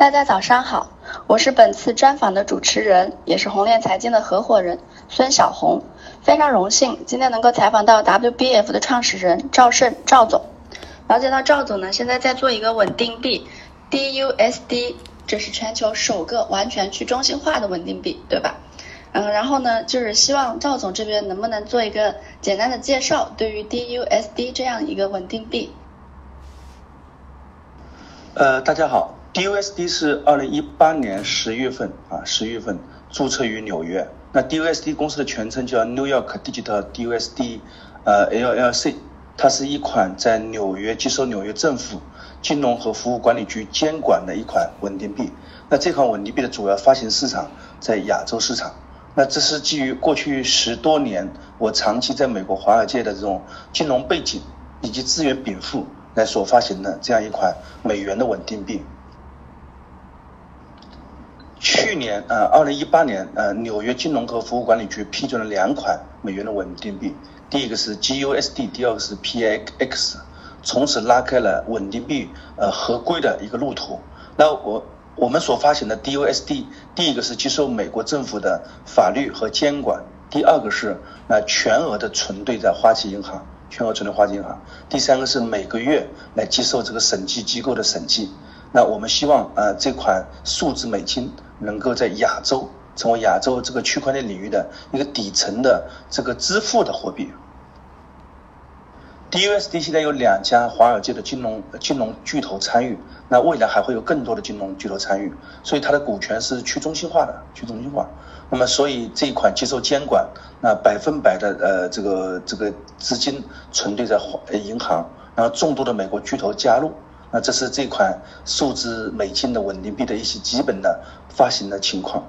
大家早上好，我是本次专访的主持人，也是红链财经的合伙人孙小红。非常荣幸今天能够采访到 WBF 的创始人赵胜赵总。了解到赵总呢，现在在做一个稳定币 DUSD，这是全球首个完全去中心化的稳定币，对吧？嗯，然后呢，就是希望赵总这边能不能做一个简单的介绍，对于 DUSD 这样一个稳定币。呃，大家好。DUSD 是二零一八年十月份啊，十月份注册于纽约。那 DUSD 公司的全称叫 New York Digital DUSD，呃 LLC，它是一款在纽约接受纽约政府金融和服务管理局监管的一款稳定币。那这款稳定币的主要发行市场在亚洲市场。那这是基于过去十多年我长期在美国华尔街的这种金融背景以及资源禀赋来所发行的这样一款美元的稳定币。去年，呃，二零一八年，呃，纽约金融和服务管理局批准了两款美元的稳定币，第一个是 GUSD，第二个是 PAX，从此拉开了稳定币呃合规的一个路途。那我我们所发行的 DUSD，第一个是接受美国政府的法律和监管，第二个是那全额的存兑在花旗银行，全额存兑花旗银行，第三个是每个月来接受这个审计机构的审计。那我们希望，呃，这款数字美金能够在亚洲成为亚洲这个区块链领域的一个底层的这个支付的货币。DUSD 现在有两家华尔街的金融金融巨头参与，那未来还会有更多的金融巨头参与，所以它的股权是去中心化的，去中心化。那么，所以这一款接受监管，那百分百的呃这个这个资金存兑在银行，然后众多的美国巨头加入。那这是这款数字美金的稳定币的一些基本的发行的情况。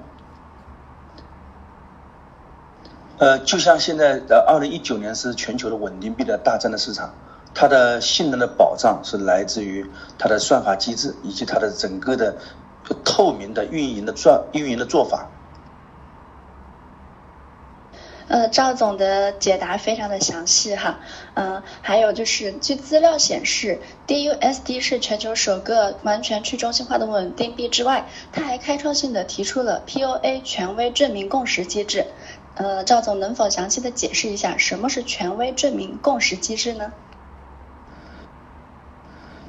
呃，就像现在的二零一九年是全球的稳定币的大战的市场，它的性能的保障是来自于它的算法机制以及它的整个的透明的运营的做运营的做法。呃，赵总的解答非常的详细哈，嗯，还有就是据资料显示，DUSD 是全球首个完全去中心化的稳定币之外，它还开创性的提出了 POA 权威证明共识机制。呃，赵总能否详细的解释一下什么是权威证明共识机制呢？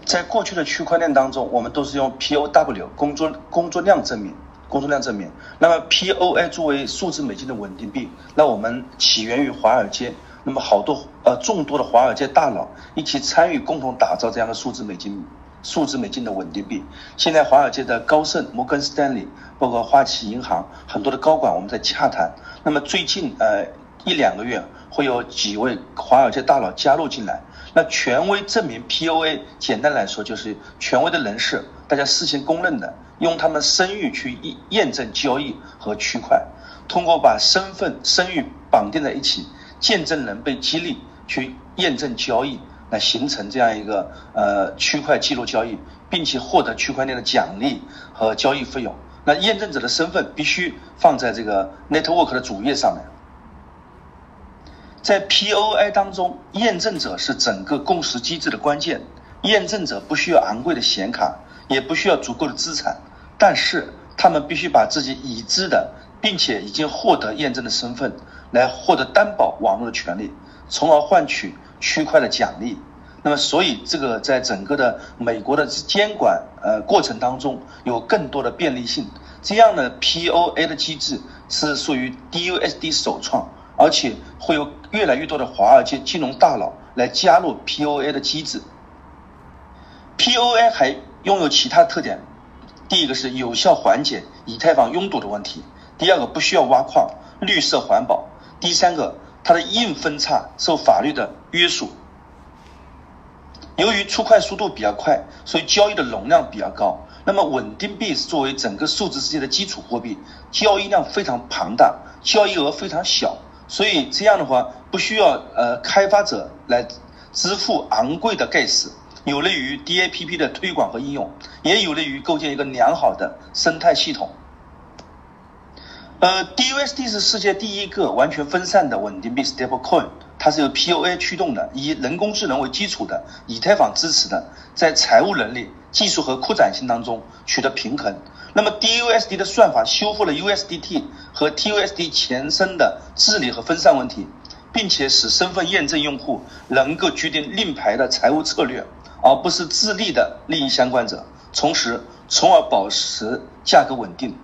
在过去的区块链当中，我们都是用 POW 工作工作量证明。工作量证明，那么 POA 作为数字美金的稳定币，那我们起源于华尔街，那么好多呃众多的华尔街大佬一起参与，共同打造这样的数字美金，数字美金的稳定币。现在华尔街的高盛、摩根斯丹利，包括花旗银行很多的高管，我们在洽谈。那么最近呃一两个月会有几位华尔街大佬加入进来。那权威证明 POA，简单来说就是权威的人士，大家事先公认的，用他们声誉去验验证交易和区块，通过把身份声誉绑定在一起，见证人被激励去验证交易，来形成这样一个呃区块记录交易，并且获得区块链的奖励和交易费用。那验证者的身份必须放在这个 network 的主页上面。在 POI 当中，验证者是整个共识机制的关键。验证者不需要昂贵的显卡，也不需要足够的资产，但是他们必须把自己已知的，并且已经获得验证的身份，来获得担保网络的权利，从而换取区块的奖励。那么，所以这个在整个的美国的监管呃过程当中，有更多的便利性。这样的 POA 的机制是属于 DUSD 首创。而且会有越来越多的华尔街金融大佬来加入 POA 的机制。POA 还拥有其他特点，第一个是有效缓解以太坊拥堵的问题，第二个不需要挖矿，绿色环保，第三个它的硬分叉受法律的约束。由于出块速度比较快，所以交易的容量比较高。那么稳定币是作为整个数字世界的基础货币，交易量非常庞大，交易额非常小。所以这样的话，不需要呃开发者来支付昂贵的 gas，有利于 DAPP 的推广和应用，也有利于构建一个良好的生态系统。呃，DUSD 是世界第一个完全分散的稳定币 stablecoin，它是由 POA 驱动的，以人工智能为基础的，以太坊支持的，在财务能力、技术和扩展性当中取得平衡。那么 DUSD 的算法修复了 USDT 和 TUSD 前身的治理和分散问题，并且使身份验证用户能够决定令牌的财务策略，而不是自立的利益相关者，从时从而保持价格稳定。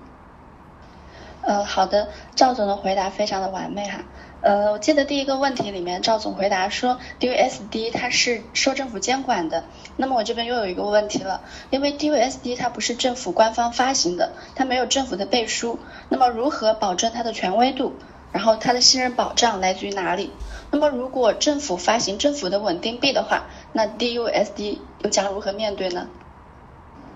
呃，好的，赵总的回答非常的完美哈。呃，我记得第一个问题里面，赵总回答说 DUSD 它是受政府监管的。那么我这边又有一个问题了，因为 DUSD 它不是政府官方发行的，它没有政府的背书。那么如何保证它的权威度？然后它的信任保障来自于哪里？那么如果政府发行政府的稳定币的话，那 DUSD 又将如何面对呢？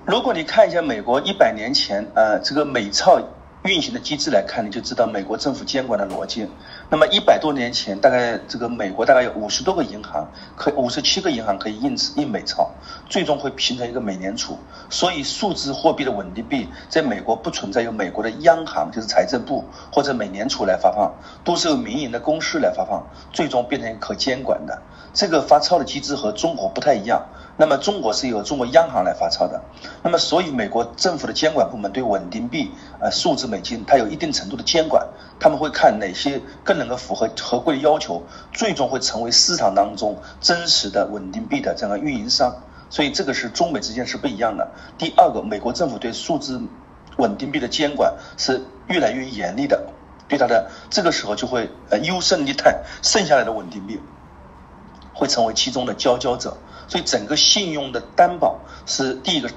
如果你看一下美国一百年前，呃，这个美钞。运行的机制来看，你就知道美国政府监管的逻辑。那么一百多年前，大概这个美国大概有五十多个银行，可五十七个银行可以印印美钞，最终会形成一个美联储。所以数字货币的稳定币在美国不存在由美国的央行，就是财政部或者美联储来发放，都是由民营的公司来发放，最终变成可监管的。这个发钞的机制和中国不太一样。那么中国是由中国央行来发钞的，那么所以美国政府的监管部门对稳定币、呃数字美金，它有一定程度的监管，他们会看哪些更能够符合合规的要求，最终会成为市场当中真实的稳定币的这样的运营商。所以这个是中美之间是不一样的。第二个，美国政府对数字稳定币的监管是越来越严厉的，对它的这个时候就会呃优胜劣汰，剩下来的稳定币会成为其中的佼佼者。所以整个信用的担保是第一个。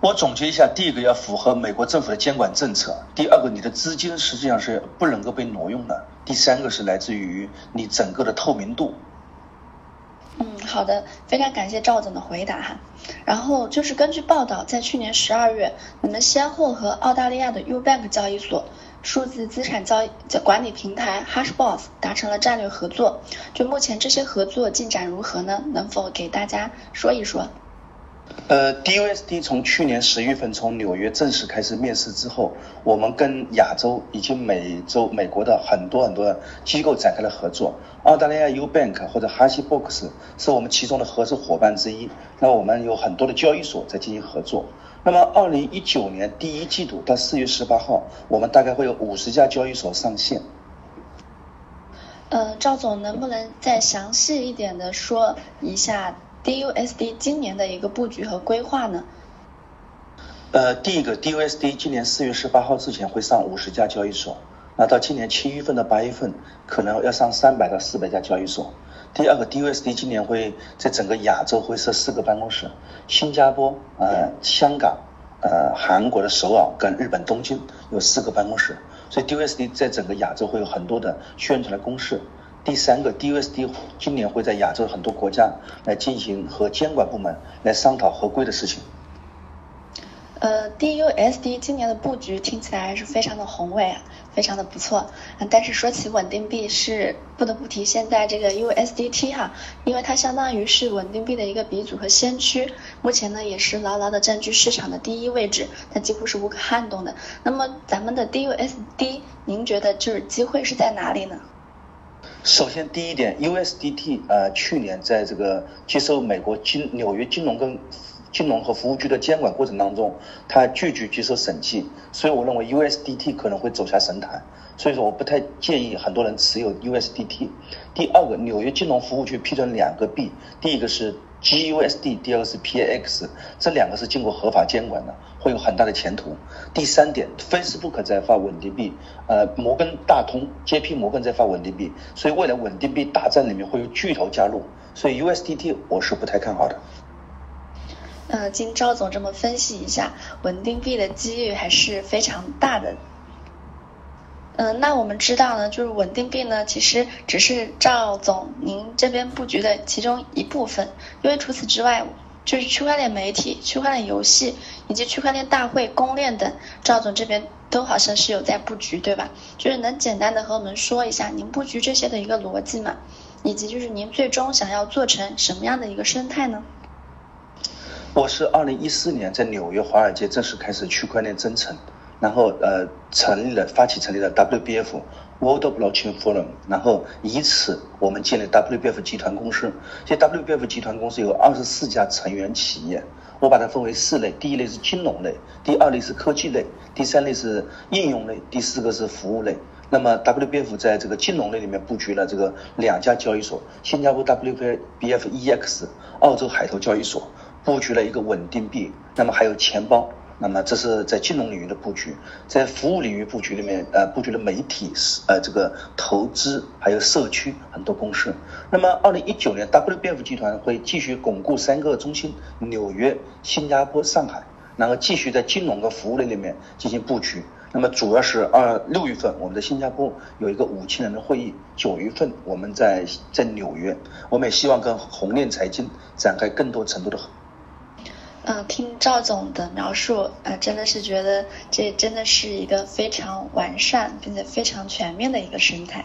我总结一下：第一个要符合美国政府的监管政策；第二个，你的资金实际上是不能够被挪用的；第三个是来自于你整个的透明度。嗯，好的，非常感谢赵总的回答哈。然后就是根据报道，在去年十二月，你们先后和澳大利亚的 Ubank 交易所。数字资产交易管理平台 Hashbox 达成了战略合作，就目前这些合作进展如何呢？能否给大家说一说？呃，DUSD 从去年十月份从纽约正式开始面试之后，我们跟亚洲以及美洲、美国的很多很多的机构展开了合作。澳大利亚 Ubank 或者 Hashbox 是我们其中的合作伙伴之一。那我们有很多的交易所在进行合作。那么，二零一九年第一季度到四月十八号，我们大概会有五十家交易所上线。呃，赵总，能不能再详细一点的说一下 DUSD 今年的一个布局和规划呢？呃，第一个，DUSD 今年四月十八号之前会上五十家交易所，那到今年七月份到八月份，可能要上三百到四百家交易所。第二个，DUSD 今年会在整个亚洲会设四个办公室，新加坡、呃香港、呃韩国的首尔跟日本东京有四个办公室，所以 DUSD 在整个亚洲会有很多的宣传的攻势。第三个，DUSD 今年会在亚洲很多国家来进行和监管部门来商讨合规的事情。呃，DUSD 今年的布局听起来还是非常的宏伟啊。非常的不错，但是说起稳定币，是不得不提现在这个 USDT 哈，因为它相当于是稳定币的一个鼻祖和先驱，目前呢也是牢牢的占据市场的第一位置，它几乎是无可撼动的。那么咱们的 DUSD，您觉得就是机会是在哪里呢？首先第一点，USDT 呃去年在这个接受美国金纽约金融跟金融和服务局的监管过程当中，它拒绝接受审计，所以我认为 USDT 可能会走下神坛，所以说我不太建议很多人持有 USDT。第二个，纽约金融服务局批准两个币，第一个是 GUSD，第二个是 PAX，这两个是经过合法监管的，会有很大的前途。第三点，Facebook 在发稳定币，呃，摩根大通 JP 摩根在发稳定币，所以未来稳定币大战里面会有巨头加入，所以 USDT 我是不太看好的。呃，经赵总这么分析一下，稳定币的机遇还是非常大的。嗯，那我们知道呢，就是稳定币呢，其实只是赵总您这边布局的其中一部分，因为除此之外，就是区块链媒体、区块链游戏以及区块链大会、公链等，赵总这边都好像是有在布局，对吧？就是能简单的和我们说一下您布局这些的一个逻辑嘛，以及就是您最终想要做成什么样的一个生态呢？我是二零一四年在纽约华尔街正式开始区块链征程，然后呃成立了发起成立了 WBF World Blockchain Forum，然后以此我们建立 WBF 集团公司。这 WBF 集团公司有二十四家成员企业，我把它分为四类：第一类是金融类，第二类是科技类，第三类是应用类，第四个是服务类。那么 WBF 在这个金融类里面布局了这个两家交易所：新加坡 WBF EX、澳洲海投交易所，布局了一个稳定币，那么还有钱包。那么这是在金融领域的布局，在服务领域布局里面，呃，布局了媒体、呃这个投资还有社区很多公司。那么二零一九年，WBF 集团会继续巩固三个中心：纽约、新加坡、上海，然后继续在金融和服务类里面进行布局。那么主要是二六月份我们在新加坡有一个五千人的会议，九月份我们在在纽约，我们也希望跟红链财经展开更多程度的。嗯，听赵总的描述，呃，真的是觉得这真的是一个非常完善并且非常全面的一个生态。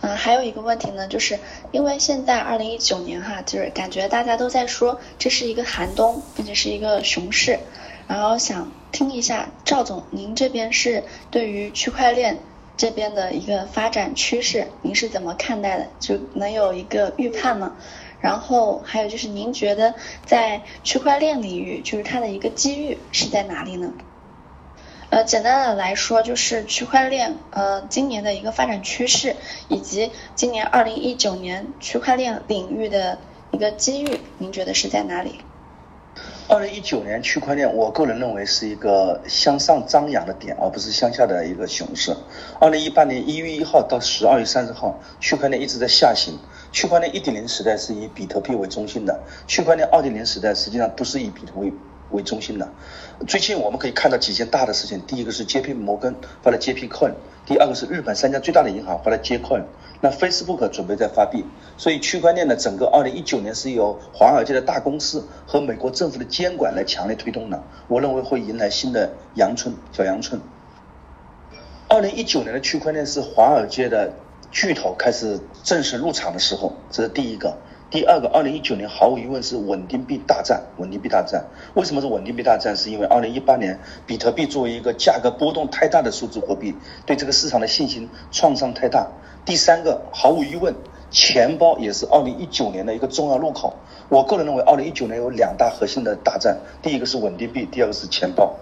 嗯，还有一个问题呢，就是因为现在二零一九年哈，就是感觉大家都在说这是一个寒冬，并且是一个熊市，然后想听一下赵总，您这边是对于区块链这边的一个发展趋势，您是怎么看待的？就能有一个预判吗？然后还有就是，您觉得在区块链领域，就是它的一个机遇是在哪里呢？呃，简单的来说，就是区块链呃今年的一个发展趋势，以及今年二零一九年区块链领域的一个机遇，您觉得是在哪里？二零一九年区块链，我个人认为是一个向上张扬的点，而不是向下的一个熊市。二零一八年一月一号到十二月三十号，区块链一直在下行。区块链一点零时代是以比特币为中心的，区块链二点零时代实际上不是以比特币为中心的。最近我们可以看到几件大的事情，第一个是 J.P. 摩根发了 J.P. Coin，第二个是日本三家最大的银行发了 J Coin。那 Facebook 准备在发币，所以区块链的整个二零一九年是由华尔街的大公司和美国政府的监管来强烈推动的。我认为会迎来新的阳春，小阳春。二零一九年的区块链是华尔街的巨头开始正式入场的时候，这是第一个。第二个，二零一九年毫无疑问是稳定币大战，稳定币大战。为什么是稳定币大战？是因为二零一八年比特币作为一个价格波动太大的数字货币，对这个市场的信心创伤太大。第三个，毫无疑问，钱包也是二零一九年的一个重要入口。我个人认为，二零一九年有两大核心的大战，第一个是稳定币，第二个是钱包。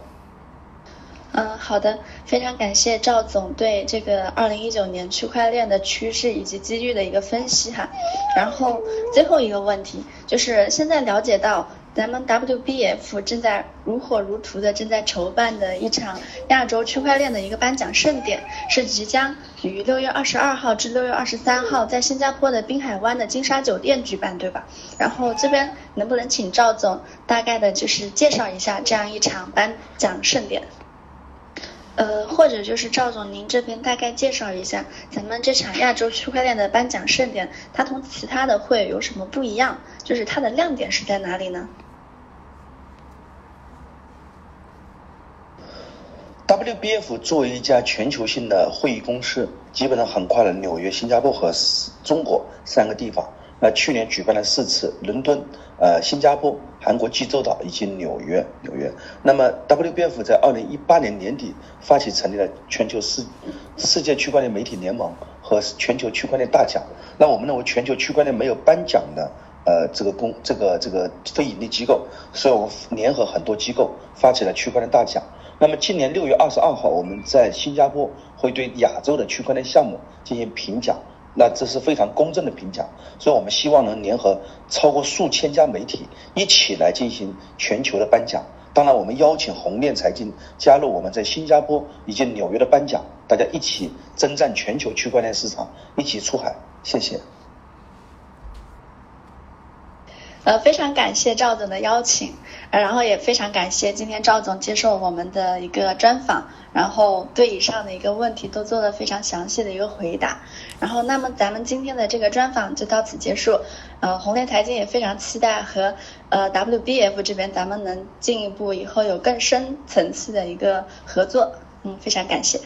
嗯，好的，非常感谢赵总对这个二零一九年区块链的趋势以及机遇的一个分析哈。然后最后一个问题就是现在了解到咱们 WBF 正在如火如荼的正在筹办的一场亚洲区块链的一个颁奖盛典，是即将于六月二十二号至六月二十三号在新加坡的滨海湾的金沙酒店举办，对吧？然后这边能不能请赵总大概的就是介绍一下这样一场颁奖盛典？呃，或者就是赵总，您这边大概介绍一下咱们这场亚洲区块链的颁奖盛典，它同其他的会有什么不一样？就是它的亮点是在哪里呢？WBF 作为一家全球性的会议公司，基本上横跨了纽约、新加坡和中国三个地方。那去年举办了四次，伦敦、呃新加坡、韩国济州岛以及纽约。纽约。那么 WBF 在二零一八年年底发起成立了全球世世界区块链媒体联盟和全球区块链大奖。那我们认为全球区块链没有颁奖的呃这个公这个这个非盈利机构，所以我们联合很多机构发起了区块链大奖。那么今年六月二十二号，我们在新加坡会对亚洲的区块链项目进行评奖。那这是非常公正的评价，所以我们希望能联合超过数千家媒体一起来进行全球的颁奖。当然，我们邀请红链财经加入我们在新加坡以及纽约的颁奖，大家一起征战全球区块链市场，一起出海。谢谢。呃，非常感谢赵总的邀请，然后也非常感谢今天赵总接受我们的一个专访，然后对以上的一个问题都做了非常详细的一个回答。然后，那么咱们今天的这个专访就到此结束。呃，红链财经也非常期待和呃 WBF 这边咱们能进一步以后有更深层次的一个合作。嗯，非常感谢。